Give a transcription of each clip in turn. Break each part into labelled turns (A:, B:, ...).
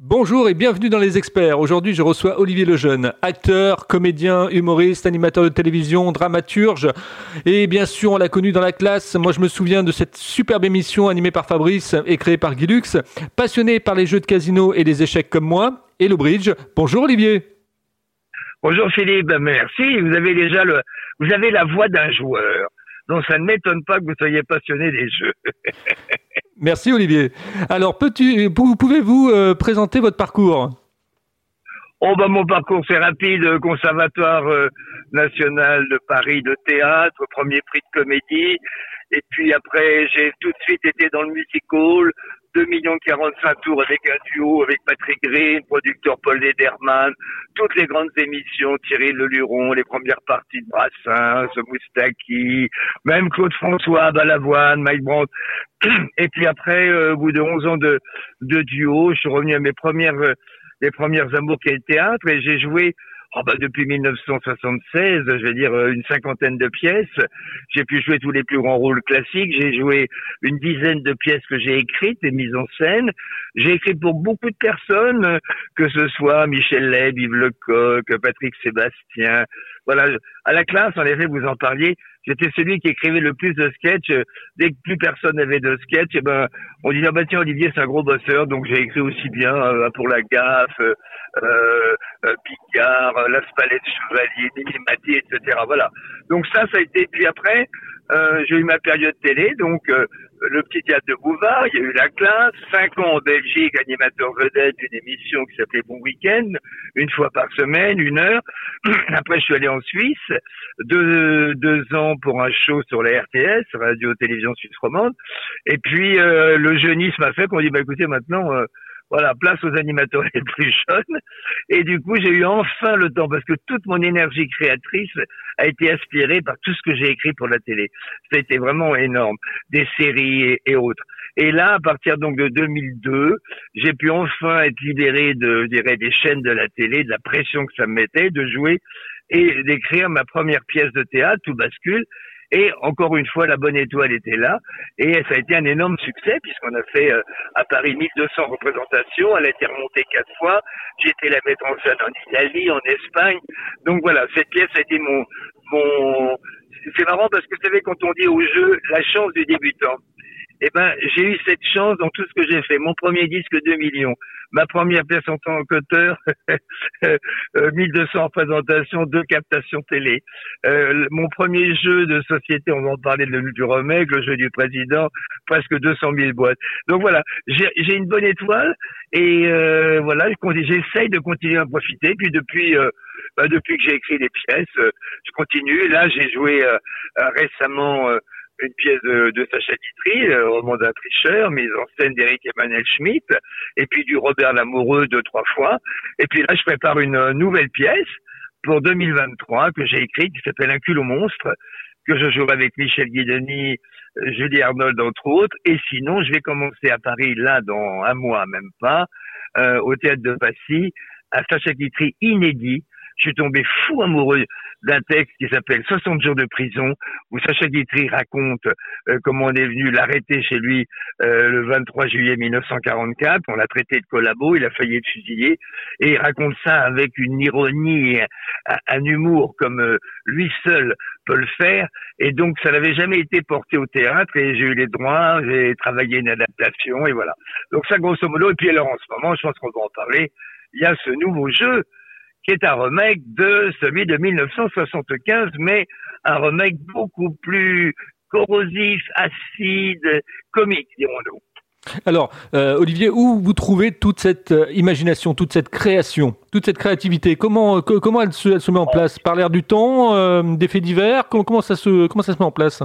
A: Bonjour et bienvenue dans Les Experts. Aujourd'hui, je reçois Olivier Lejeune, acteur, comédien, humoriste, animateur de télévision, dramaturge. Et bien sûr, on l'a connu dans la classe. Moi, je me souviens de cette superbe émission animée par Fabrice et créée par Guy Lux. Passionné par les jeux de casino et les échecs comme moi, et le bridge. Bonjour Olivier.
B: Bonjour Philippe, merci. Vous avez déjà le, vous avez la voix d'un joueur. Donc ça ne m'étonne pas que vous soyez passionné des jeux.
A: Merci Olivier. Alors, pouvez-vous euh, présenter votre parcours?
B: Oh bah mon parcours c'est rapide, conservatoire euh, national de Paris de théâtre, premier prix de comédie, et puis après j'ai tout de suite été dans le musical, 2 millions 45 tours avec un duo avec Patrick Green, producteur Paul Lederman, toutes les grandes émissions, Thierry Leluron, les premières parties de Brassens, Moustaki, même Claude François, Balavoine, Mike Brandt. Et puis après, euh, au bout de 11 ans de, de duo, je suis revenu à mes premières, euh, les premières amours qui est le théâtre et j'ai joué Oh bah depuis 1976, je vais dire euh, une cinquantaine de pièces. J'ai pu jouer tous les plus grands rôles classiques. J'ai joué une dizaine de pièces que j'ai écrites et mises en scène. J'ai écrit pour beaucoup de personnes, que ce soit Michel Leb, Yves Lecoq, Patrick Sébastien. Voilà, à la classe, en effet, vous en parliez. J'étais celui qui écrivait le plus de sketchs. Dès que plus personne n'avait de sketch, eh ben, on disait, ah bah tiens, Olivier, c'est un gros bosseur, donc j'ai écrit aussi bien euh, pour la gaffe, euh, euh, Picard, La Spalette Chevalier, Mati, etc. Voilà. Donc ça, ça a été, puis après, euh, j'ai eu ma période télé, donc euh, le petit théâtre de Bouvard, il y a eu la classe, cinq ans en Belgique, animateur vedette d'une émission qui s'appelait Bon Week-end, une fois par semaine, une heure. Après, je suis allé en Suisse, deux, deux ans pour un show sur la RTS, Radio Télévision Suisse Romande. Et puis, euh, le jeunisme a fait qu'on dit, bah écoutez, maintenant, voilà, place aux animateurs les plus jeunes. Et du coup, j'ai eu enfin le temps parce que toute mon énergie créatrice a été aspirée par tout ce que j'ai écrit pour la télé. C'était vraiment énorme, des séries et, autres. Et là, à partir donc de 2002, j'ai pu enfin être libéré de, je dirais, des chaînes de la télé, de la pression que ça me mettait, de jouer et d'écrire ma première pièce de théâtre, Tout bascule, et encore une fois, la bonne étoile était là. Et ça a été un énorme succès puisqu'on a fait euh, à Paris 1200 représentations. Elle a été remontée quatre fois. J'ai été la mettre en scène en Italie, en Espagne. Donc voilà, cette pièce a été mon... mon... C'est marrant parce que vous savez, quand on dit au jeu la chance du débutant, eh ben, j'ai eu cette chance dans tout ce que j'ai fait. Mon premier disque, 2 millions. Ma première pièce en tant qu'auteur, 1200 représentations, deux captations télé. Euh, mon premier jeu de société, on en parler de, du remake, le jeu du président, presque 200 000 boîtes. Donc voilà, j'ai une bonne étoile et euh, voilà, j'essaye de continuer à profiter. Puis depuis, euh, bah, depuis que j'ai écrit des pièces, euh, je continue. Là, j'ai joué euh, récemment une pièce de, de Sacha Guitry, le roman d'un tricheur, mise en scène d'Éric Emmanuel Schmitt, et puis du Robert Lamoureux deux, trois fois. Et puis là, je prépare une nouvelle pièce pour 2023 que j'ai écrite qui s'appelle Un cul au monstre, que je jouerai avec Michel Guidoni, Julie Arnold entre autres. Et sinon, je vais commencer à Paris là dans un mois, même pas, euh, au théâtre de Passy, à Sacha Guitry inédit, je suis tombé fou amoureux d'un texte qui s'appelle 60 jours de prison, où Sacha Guitry raconte euh, comment on est venu l'arrêter chez lui euh, le 23 juillet 1944. On l'a traité de collabo, il a failli être fusillé, et il raconte ça avec une ironie, un, un humour comme euh, lui seul peut le faire. Et donc, ça n'avait jamais été porté au théâtre, et j'ai eu les droits, j'ai travaillé une adaptation, et voilà. Donc ça, grosso modo. Et puis alors, en ce moment, je pense qu'on va en parler. Il y a ce nouveau jeu qui est un remake de celui de 1975, mais un remake beaucoup plus corrosif, acide, comique, dirons-nous.
A: Alors, euh, Olivier, où vous trouvez toute cette euh, imagination, toute cette création, toute cette créativité? Comment, comment elle se, met en place? Par l'air du temps, euh, des faits divers? Comment, ça se, comment ça se met en place?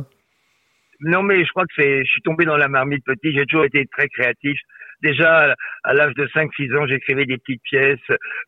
B: Non, mais je crois que je suis tombé dans la marmite petit. J'ai toujours été très créatif. Déjà, à l'âge de 5-6 ans, j'écrivais des petites pièces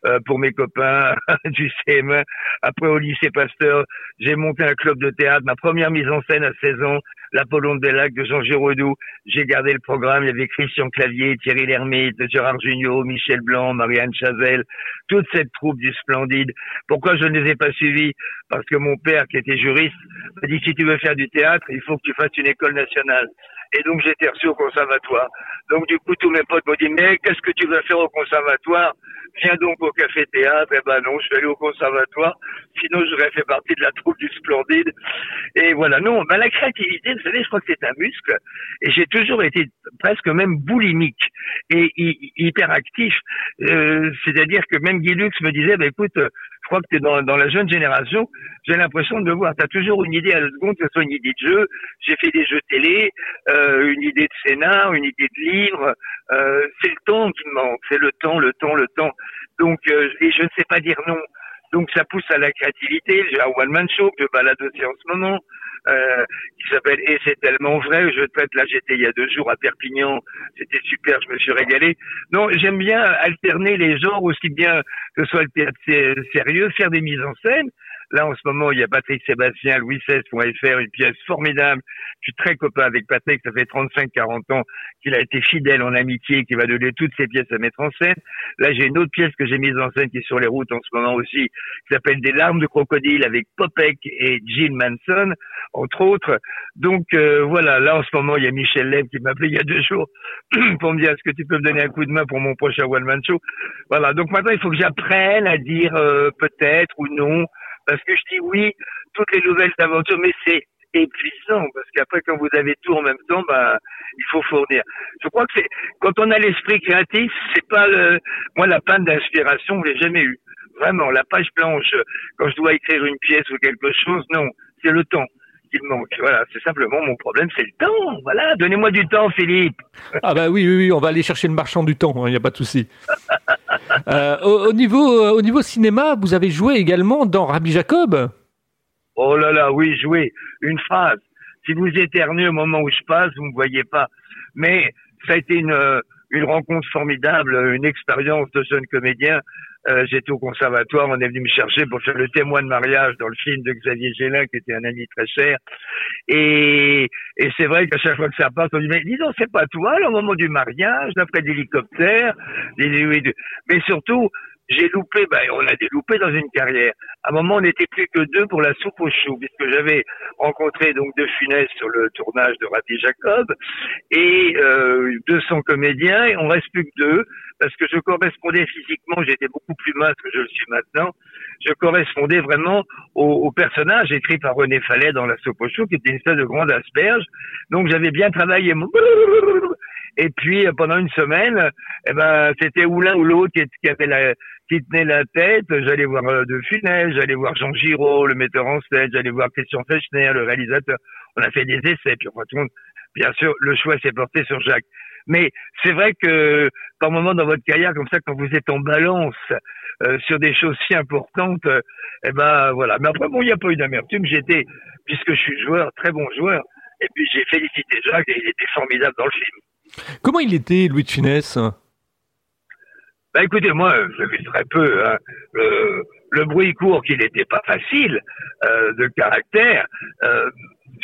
B: euh, pour mes copains du CM1. Après, au lycée Pasteur, j'ai monté un club de théâtre. Ma première mise en scène à 16 ans, l'Apollon des Lacs de Jean Giraudoux. J'ai gardé le programme. Il y avait Christian Clavier, Thierry Lhermitte, Gérard Jugnot, Michel Blanc, Marianne Chazelle, toute cette troupe du Splendide. Pourquoi je ne les ai pas suivis? Parce que mon père, qui était juriste, m'a dit si tu veux faire du théâtre, il faut que tu fasses une école nationale. Et donc j'étais reçu au conservatoire. Donc du coup, tous mes potes m'ont dit, mais qu'est-ce que tu vas faire au conservatoire? Viens donc au café théâtre. Eh ben non, je vais aller au conservatoire. Sinon, j'aurais fait partie de la troupe du Splendide. Et voilà, non, ben, la créativité, vous savez, je crois que c'est un muscle. Et j'ai toujours été presque même boulimique et hyperactif. Euh, C'est-à-dire que même Guy Lux me disait, ben, écoute, je crois que tu dans, dans, la jeune génération, j'ai l'impression de voir, tu as toujours une idée à la seconde, que ce soit une idée de jeu, j'ai fait des jeux télé, euh, une idée de scénar, une idée de livre, euh, c'est le temps qui me manque, c'est le temps, le temps, le temps. Donc, euh, et je ne sais pas dire non. Donc ça pousse à la créativité. J'ai un one-man show que je balade aussi en ce moment euh, qui s'appelle Et c'est tellement vrai. Je traite là, j'étais il y a deux jours à Perpignan. C'était super, je me suis régalé. Non, j'aime bien alterner les genres aussi bien que ce soit le théâtre sérieux, faire des mises en scène, Là, en ce moment, il y a Patrick Sébastien, Louis16.fr, une pièce formidable. Je suis très copain avec Patrick, ça fait 35-40 ans qu'il a été fidèle en amitié, qui va donner toutes ses pièces à mettre en scène. Là, j'ai une autre pièce que j'ai mise en scène qui est sur les routes en ce moment aussi, qui s'appelle Des larmes de crocodile avec Popek et Jill Manson, entre autres. Donc, euh, voilà, là, en ce moment, il y a Michel Leb qui m'a appelé il y a deux jours pour me dire est-ce que tu peux me donner un coup de main pour mon prochain One Man Show? Voilà, donc maintenant, il faut que j'apprenne à dire euh, peut-être ou non parce que je dis oui, toutes les nouvelles aventures, mais c'est épuisant parce qu'après quand vous avez tout en même temps, bah il faut fournir. Je crois que c'est quand on a l'esprit créatif, c'est pas le moi la panne d'inspiration, je l'ai jamais eu. Vraiment, la page blanche quand je dois écrire une pièce ou quelque chose, non, c'est le temps manque. Voilà, c'est simplement mon problème, c'est le temps. Voilà, donnez-moi du temps, Philippe.
A: Ah bah oui, oui, oui, on va aller chercher le marchand du temps, il hein, n'y a pas de souci. Euh, au, niveau, euh, au niveau cinéma, vous avez joué également dans Rabbi Jacob?
B: Oh là là, oui, joué. Une phrase. Si vous éternuez au moment où je passe, vous ne me voyez pas. Mais ça a été une, euh, une rencontre formidable, une expérience de jeune comédien. Euh, j'étais au conservatoire, on est venu me chercher pour faire le témoin de mariage dans le film de Xavier Gélin, qui était un ami très cher. Et, et c'est vrai qu'à chaque fois que ça passe, on dit, mais dis donc, c'est pas toi, le moment du mariage, d'après d'hélicoptère, mais surtout, j'ai loupé, ben, on a des loupés dans une carrière. À un moment, on n'était plus que deux pour la soupe au chou, puisque j'avais rencontré donc De Funès sur le tournage de Rabbi Jacob et euh, 200 comédiens, et on reste plus que deux, parce que je correspondais physiquement, j'étais beaucoup plus mince que je le suis maintenant, je correspondais vraiment au, au personnage écrit par René Fallet dans la soupe au chou, qui était une espèce de grande asperge. Donc j'avais bien travaillé mon et puis pendant une semaine, eh ben c'était ou l'un ou l'autre qui, avait la, qui tenait la tête. J'allais voir euh, De Funès, j'allais voir Jean Giraud, le metteur en scène, j'allais voir Christian Fechner, le réalisateur. On a fait des essais, puis monde, bien sûr, le choix s'est porté sur Jacques. Mais c'est vrai que par moment dans votre carrière, comme ça, quand vous êtes en balance euh, sur des choses si importantes, eh ben voilà. Mais après, bon, il n'y a pas eu d'amertume. J'étais, puisque je suis joueur, très bon joueur. Et puis j'ai félicité Jacques et il était formidable dans le film.
A: Comment il était, Louis de Funès?
B: Bah écoutez, moi, je vu très peu. Hein. Le, bruit court qu'il n'était pas facile euh, de caractère. Euh,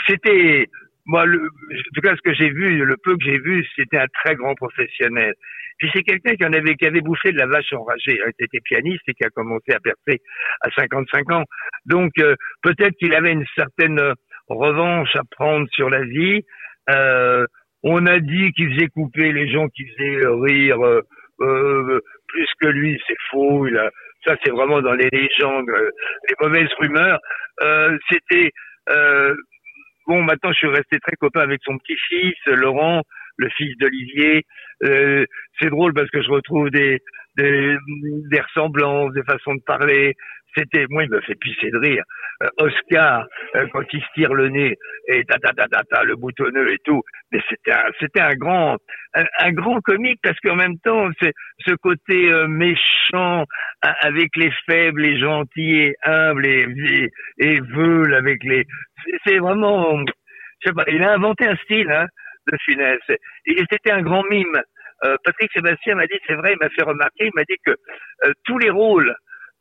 B: c'était moi, en tout cas, ce que j'ai vu, le peu que j'ai vu, c'était un très grand professionnel. Puis c'est quelqu'un qui en avait, qui avait bouffé de la vache enragée. Hein. Il était pianiste et qui a commencé à percer à 55 ans. Donc euh, peut-être qu'il avait une certaine revanche à prendre sur la vie. Euh, on a dit qu'il faisait couper les gens qui faisaient rire. Euh, euh plus que lui, c'est faux. Ça, c'est vraiment dans les légendes, euh, les mauvaises rumeurs. Euh, c'était euh, bon. Maintenant, je suis resté très copain avec son petit-fils Laurent, le fils d'Olivier. Euh, c'est drôle parce que je retrouve des, des, des ressemblances, des façons de parler. C'était, moi, il me fait pisser de rire. Euh, Oscar, euh, quand il se tire le nez et ta ta ta ta, le boutonneux et tout, mais c'était un, c'était un grand, un, grand comique parce qu'en même temps, c'est ce côté euh, méchant avec les faibles, les gentils et humbles et, et, veulent avec les, c'est vraiment, je sais pas, il a inventé un style hein, de finesse. Et c'était un grand mime. Patrick Sébastien m'a dit, c'est vrai, il m'a fait remarquer, il m'a dit que tous les rôles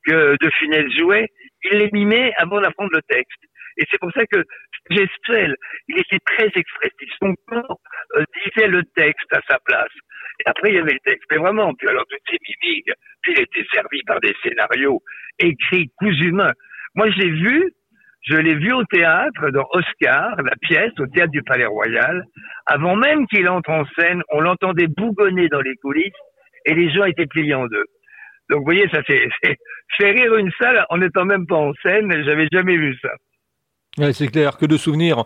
B: que De Funès jouait, il les mimait avant d'apprendre le texte. Et c'est pour ça que gestuel, il était très expressif. Son corps euh, disait le texte à sa place. Et après, il y avait le texte. Mais vraiment, puis alors toutes ces mimiques, puis il était servi par des scénarios écrits cousument. Moi, j'ai vu Je l'ai vu au théâtre dans Oscar, la pièce, au théâtre du Palais Royal. Avant même qu'il entre en scène, on l'entendait bougonner dans les coulisses et les gens étaient pliés en deux. Donc vous voyez, ça fait, fait rire une salle en n'étant même pas en scène. J'avais jamais vu ça.
A: Ouais, c'est clair, que de souvenirs.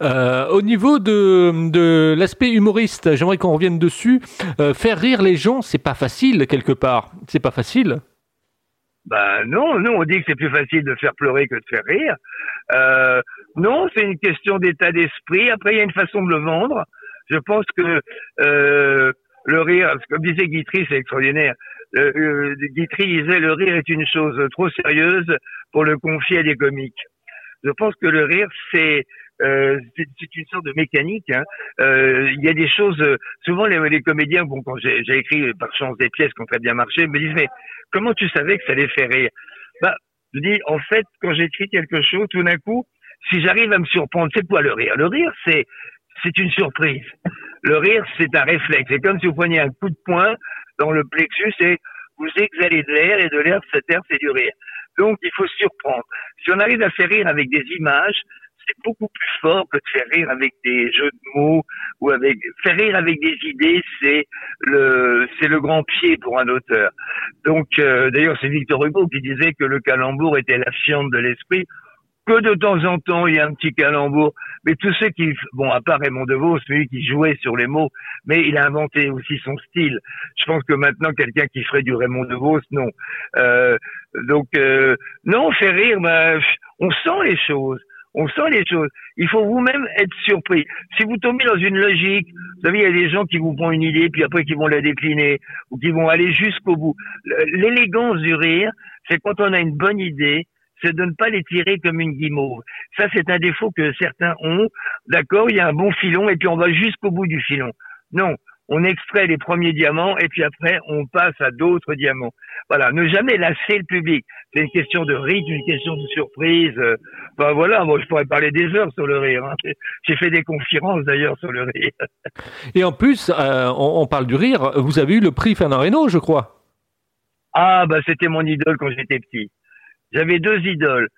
A: Euh, au niveau de, de l'aspect humoriste, j'aimerais qu'on revienne dessus. Euh, faire rire les gens, c'est pas facile quelque part. C'est pas facile.
B: Ben non, nous on dit que c'est plus facile de faire pleurer que de faire rire. Euh, non, c'est une question d'état d'esprit. Après, il y a une façon de le vendre. Je pense que euh, le rire, comme disait Guitry, c'est extraordinaire. Euh, Guitry disait le rire est une chose trop sérieuse pour le confier à des comiques. Je pense que le rire, c'est euh, c'est une sorte de mécanique. Hein. Euh, il y a des choses. souvent, les, les comédiens, bon, quand j'ai écrit par chance des pièces qui ont très bien marché, me disent mais comment tu savais que ça les fait rire? Bah, je dis en fait, quand j'écris quelque chose, tout d'un coup, si j'arrive à me surprendre, c'est quoi le rire? Le rire, c'est c'est une surprise. Le rire, c'est un réflexe. C'est comme si vous preniez un coup de poing dans le plexus et vous exhalez de l'air et de l'air, cet air, c'est du rire. Donc, il faut surprendre. Si on arrive à faire rire avec des images, c'est beaucoup plus fort que de faire rire avec des jeux de mots ou avec faire rire avec des idées, c'est le c'est le grand pied pour un auteur. Donc euh, d'ailleurs c'est Victor Hugo qui disait que le calembour était la fiente de l'esprit que de temps en temps, il y a un petit calembour. Mais tous ceux qui, bon, à part Raymond DeVos, lui qui jouait sur les mots, mais il a inventé aussi son style. Je pense que maintenant, quelqu'un qui ferait du Raymond DeVos, non. Euh, donc, euh, non, fait rire, ben, on sent les choses. On sent les choses. Il faut vous-même être surpris. Si vous tombez dans une logique, vous savez, il y a des gens qui vous font une idée, puis après qui vont la décliner, ou qui vont aller jusqu'au bout. L'élégance du rire, c'est quand on a une bonne idée, c'est de ne pas les tirer comme une guimauve. Ça, c'est un défaut que certains ont. D'accord, il y a un bon filon et puis on va jusqu'au bout du filon. Non, on extrait les premiers diamants et puis après on passe à d'autres diamants. Voilà, ne jamais lasser le public. C'est une question de rythme, une question de surprise. Ben voilà, moi je pourrais parler des heures sur le rire. Hein. J'ai fait des conférences d'ailleurs sur le rire.
A: Et en plus, euh, on, on, parle du rire. Vous avez eu le prix Fernand Reynaud, je crois.
B: Ah bah c'était mon idole quand j'étais petit. J'avais deux idoles.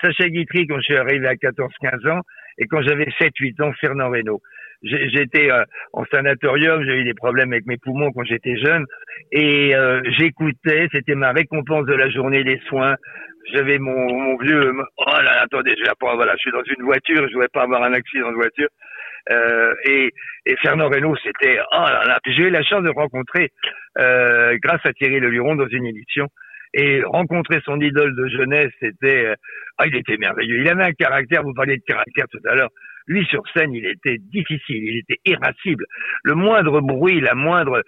B: Sacha Guitry quand je suis arrivé à 14-15 ans et quand j'avais 7-8 ans, Fernand Reynaud. J'étais euh, en sanatorium, j'ai eu des problèmes avec mes poumons quand j'étais jeune et euh, j'écoutais, c'était ma récompense de la journée des soins. J'avais mon, mon vieux, oh là, attendez, je vais pas, voilà, je suis dans une voiture, je voudrais pas avoir un accident de voiture. Euh, et, et, Fernand Reynaud, c'était, oh là là, j'ai eu la chance de rencontrer, euh, grâce à Thierry Leluron dans une émission, et rencontrer son idole de jeunesse, c'était, euh, ah, il était merveilleux. Il avait un caractère, vous parliez de caractère tout à l'heure. Lui, sur scène, il était difficile, il était irascible. Le moindre bruit, la moindre,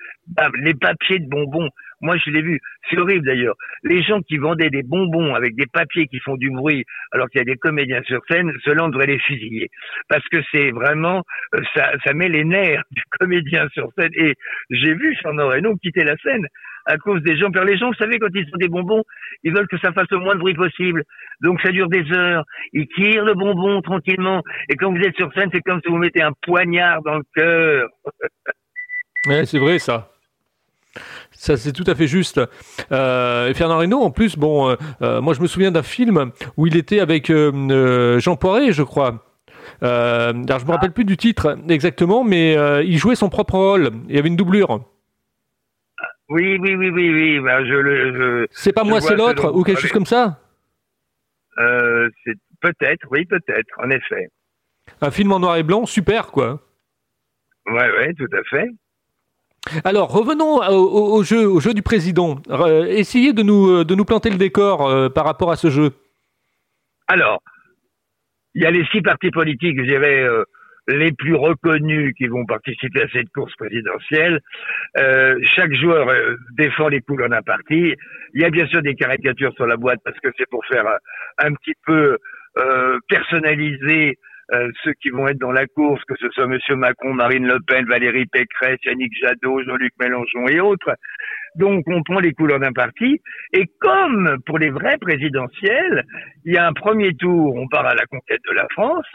B: les papiers de bonbons. Moi, je l'ai vu. C'est horrible d'ailleurs. Les gens qui vendaient des bonbons avec des papiers qui font du bruit, alors qu'il y a des comédiens sur scène, cela on devrait les fusiller. Parce que c'est vraiment, euh, ça, ça met les nerfs du comédien sur scène. Et j'ai vu Fernand Reynaud quitter la scène à cause des gens. Car les gens, vous savez, quand ils font des bonbons, ils veulent que ça fasse le moins de bruit possible. Donc ça dure des heures. Ils tirent le bonbon tranquillement. Et quand vous êtes sur scène, c'est comme si vous mettez un poignard dans le cœur.
A: ouais, c'est vrai ça. Ça, c'est tout à fait juste. Euh, Fernand Reynaud, en plus, bon, euh, euh, moi, je me souviens d'un film où il était avec Jean Poiret, je crois. alors, je me rappelle plus du titre exactement, mais il jouait son propre rôle. Il y avait une doublure.
B: Oui, oui, oui, oui, oui. Ben, je le.
A: C'est pas moi, c'est l'autre, ou quelque chose comme ça?
B: Euh, c'est peut-être, oui, peut-être, en effet.
A: Un film en noir et blanc, super, quoi.
B: Ouais, ouais, tout à fait.
A: Alors, revenons au, jeu, au jeu du président. essayez de nous, de nous planter le décor euh, par rapport à ce jeu.
B: Alors, il y a les six partis politiques. J'avais euh, les plus reconnus qui vont participer à cette course présidentielle. Euh, chaque joueur euh, défend les couleurs d'un parti. Il y a bien sûr des caricatures sur la boîte parce que c'est pour faire euh, un, petit peu euh, personnaliser euh, ceux qui vont être dans la course, que ce soit Monsieur Macron, Marine Le Pen, Valérie Pécresse, Yannick Jadot, Jean-Luc Mélenchon et autres. Donc on prend les couleurs d'un parti et comme pour les vrais présidentielles, il y a un premier tour, on part à la conquête de la France,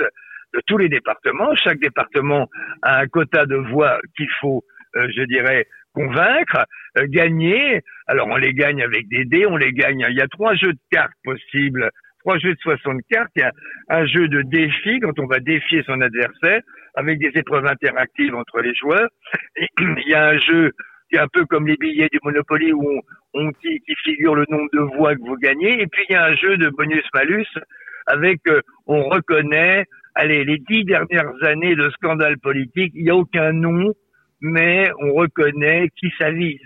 B: de tous les départements. Chaque département a un quota de voix qu'il faut, euh, je dirais, convaincre, euh, gagner. Alors on les gagne avec des dés, on les gagne. Il y a trois jeux de cartes possibles. trois jeux de 60 cartes. Il y a un jeu de défi quand on va défier son adversaire avec des épreuves interactives entre les joueurs. il y a un jeu qui est un peu comme les billets du Monopoly où on, on qui, qui, figure le nombre de voix que vous gagnez. Et puis il y a un jeu de bonus-malus avec euh, on reconnaît allez les dix dernières années de scandale politique. Il n'y a aucun nom, mais on reconnaît qui s'avise.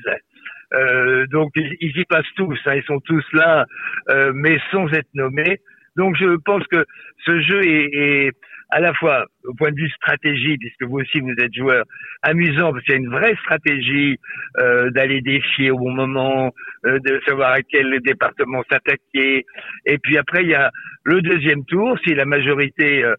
B: Euh, donc ils, y passent tous, hein, ils sont tous là, euh, mais sans être nommés. Donc je pense que ce jeu est, est, à la fois au point de vue stratégie, puisque vous aussi vous êtes joueur, amusant parce qu'il y a une vraie stratégie euh, d'aller défier au bon moment, euh, de savoir à quel département s'attaquer. Et puis après il y a le deuxième tour, si la majorité euh,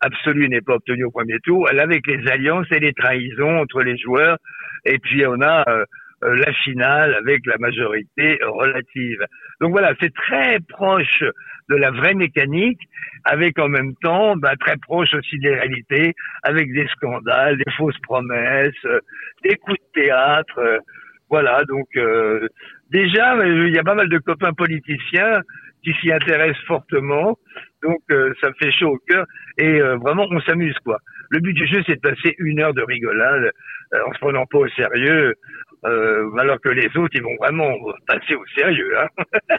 B: absolue n'est pas obtenue au premier tour, avec les alliances et les trahisons entre les joueurs. Et puis on a euh, euh, la finale avec la majorité relative. Donc voilà, c'est très proche de la vraie mécanique, avec en même temps bah, très proche aussi des réalités, avec des scandales, des fausses promesses, euh, des coups de théâtre. Euh, voilà, donc euh, déjà, il y a pas mal de copains politiciens qui s'y intéressent fortement, donc ça me fait chaud au cœur et vraiment on s'amuse quoi. Le but du jeu c'est de passer une heure de rigolade en se prenant pas au sérieux, euh, alors que les autres, ils vont vraiment passer au sérieux. Hein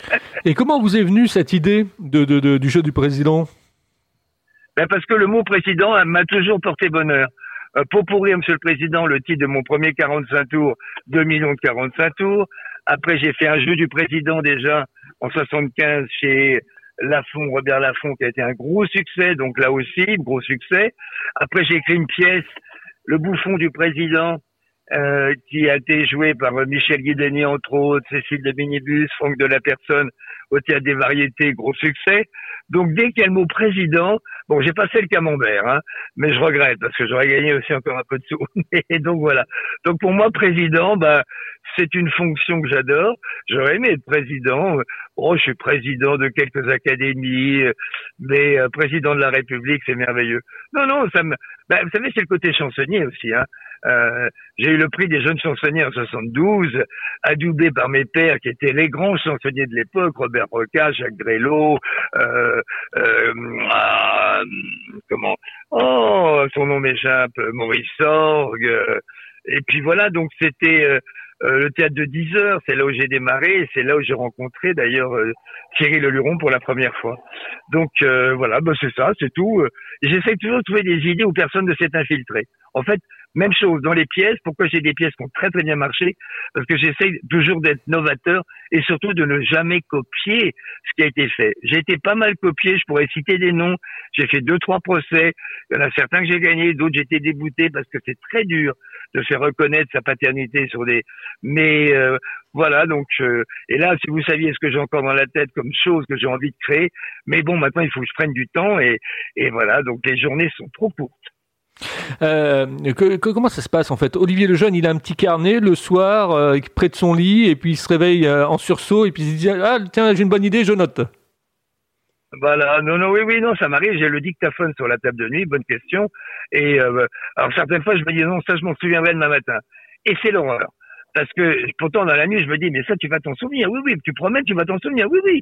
A: Et comment vous est venue cette idée de, de, de, du jeu du président?
B: Ben Parce que le mot président m'a toujours porté bonheur. Euh, pour pourrir, Monsieur le Président, le titre de mon premier 45 tours, 2 millions de 45 tours. Après, j'ai fait un jeu du président déjà en 75 chez Lafont, Robert Laffont, qui a été un gros succès, donc là aussi, gros succès. Après, j'ai écrit une pièce, Le bouffon du président, euh, qui a été joué par Michel Guideni entre autres, Cécile de Minibus, Franck de la Personne au Théâtre des Variétés, gros succès. Donc dès qu'il y a le mot président, bon j'ai passé le camembert, hein, mais je regrette parce que j'aurais gagné aussi encore un peu de sous. Et donc voilà. Donc pour moi président, bah c'est une fonction que j'adore. J'aurais aimé être président. Oh, je suis président de quelques académies, mais euh, président de la République, c'est merveilleux. Non, non, ça me. Bah, vous savez, c'est le côté chansonnier aussi. Hein. Euh, j'ai eu le prix des jeunes chansonniers en 72, adoubé par mes pères qui étaient les grands chansonniers de l'époque, Robert Roca, Jacques Grélot, euh, euh, ah, comment Oh, son nom m'échappe, Maurice Sorgue. et puis voilà, donc c'était euh, le théâtre de 10 heures, c'est là où j'ai démarré, c'est là où j'ai rencontré d'ailleurs euh, Thierry Leluron pour la première fois. Donc euh, voilà, bah, c'est ça, c'est tout. J'essaie toujours de trouver des idées où personne ne s'est infiltré. En fait, même chose dans les pièces. Pourquoi j'ai des pièces qui ont très très bien marché? Parce que j'essaie toujours d'être novateur et surtout de ne jamais copier ce qui a été fait. J'ai été pas mal copié. Je pourrais citer des noms. J'ai fait deux trois procès. Il y en a certains que j'ai gagnés, d'autres j'étais débouté parce que c'est très dur de faire reconnaître sa paternité sur des. Mais euh, voilà, donc euh, et là, si vous saviez ce que j'ai encore dans la tête comme chose que j'ai envie de créer, mais bon, maintenant il faut que je prenne du temps et voilà, donc les journées sont trop courtes.
A: Euh, que, comment ça se passe en fait? Olivier le jeune, il a un petit carnet le soir euh, près de son lit et puis il se réveille euh, en sursaut et puis il se dit ah tiens j'ai une bonne idée je note.
B: Voilà, non, non, oui, oui, non, ça m'arrive. J'ai le dictaphone sur la table de nuit, bonne question. Et euh, alors certaines fois, je me dis non, ça, je m'en souviendrai demain matin. Et c'est l'horreur. Parce que pourtant, dans la nuit, je me dis, mais ça, tu vas t'en souvenir. Oui, oui, tu promets, tu vas t'en souvenir. Oui, oui.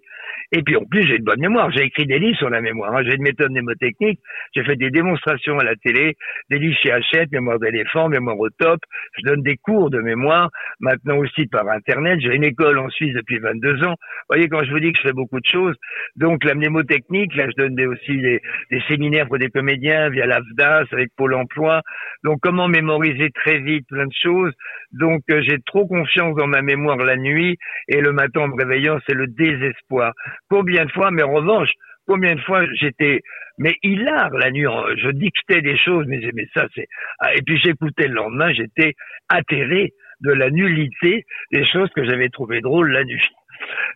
B: Et puis, en plus, j'ai une bonne mémoire. J'ai écrit des livres sur la mémoire. Hein. J'ai une méthode mnémotechnique. J'ai fait des démonstrations à la télé, des livres chez Hachette, mémoire d'éléphant, mémoire au top. Je donne des cours de mémoire. Maintenant aussi par Internet. J'ai une école en Suisse depuis 22 ans. Vous voyez, quand je vous dis que je fais beaucoup de choses. Donc, la mnémotechnique, là, je donne aussi des, des séminaires pour des comédiens via l'AFDAS avec Pôle emploi. Donc, comment mémoriser très vite plein de choses. Donc, euh, j'ai trop confiance dans ma mémoire la nuit et le matin en me réveillant, c'est le désespoir. Combien de fois, mais en revanche, combien de fois j'étais mais hilar la nuit, je dictais des choses, mais, mais ça c'est... Ah, et puis j'écoutais le lendemain, j'étais atterré de la nullité des choses que j'avais trouvées drôles la nuit.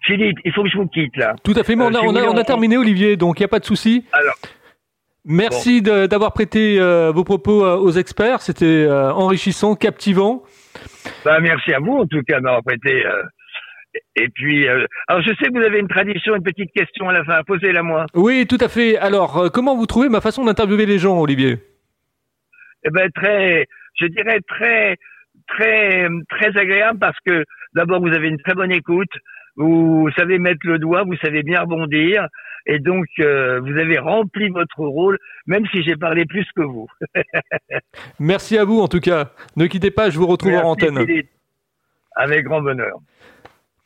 B: Philippe, il faut que je vous quitte là.
A: Tout à fait, mais on, a, euh, on, a, terminé Olivier, donc il n'y a pas de souci. Alors, Merci d'avoir prêté euh, vos propos euh, aux experts, c'était enrichissant, captivant.
B: Bah, merci à vous, en tout cas, d'avoir prêté. Euh, et puis, euh, alors je sais que vous avez une tradition, une petite question à la fin. Posez-la moi.
A: Oui, tout à fait. Alors, euh, comment vous trouvez ma façon d'interviewer les gens, Olivier?
B: Eh ben, très, je dirais très, très, très agréable parce que D'abord, vous avez une très bonne écoute, vous savez mettre le doigt, vous savez bien rebondir, et donc euh, vous avez rempli votre rôle, même si j'ai parlé plus que vous.
A: Merci à vous en tout cas. Ne quittez pas, je vous retrouve en antenne.
B: Avec grand bonheur.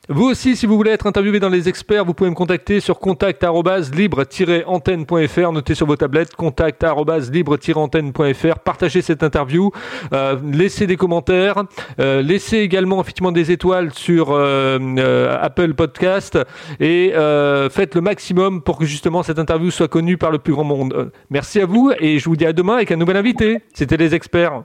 A: Vous aussi, si vous voulez être interviewé dans les experts, vous pouvez me contacter sur contact-libre-antenne.fr. Notez sur vos tablettes contact-libre-antenne.fr. Partagez cette interview, euh, laissez des commentaires, euh, laissez également effectivement des étoiles sur euh, euh Apple Podcast et faites le maximum pour que justement cette interview soit connue par le plus grand monde. Merci à vous et je vous dis à demain avec un nouvel invité. C'était les experts.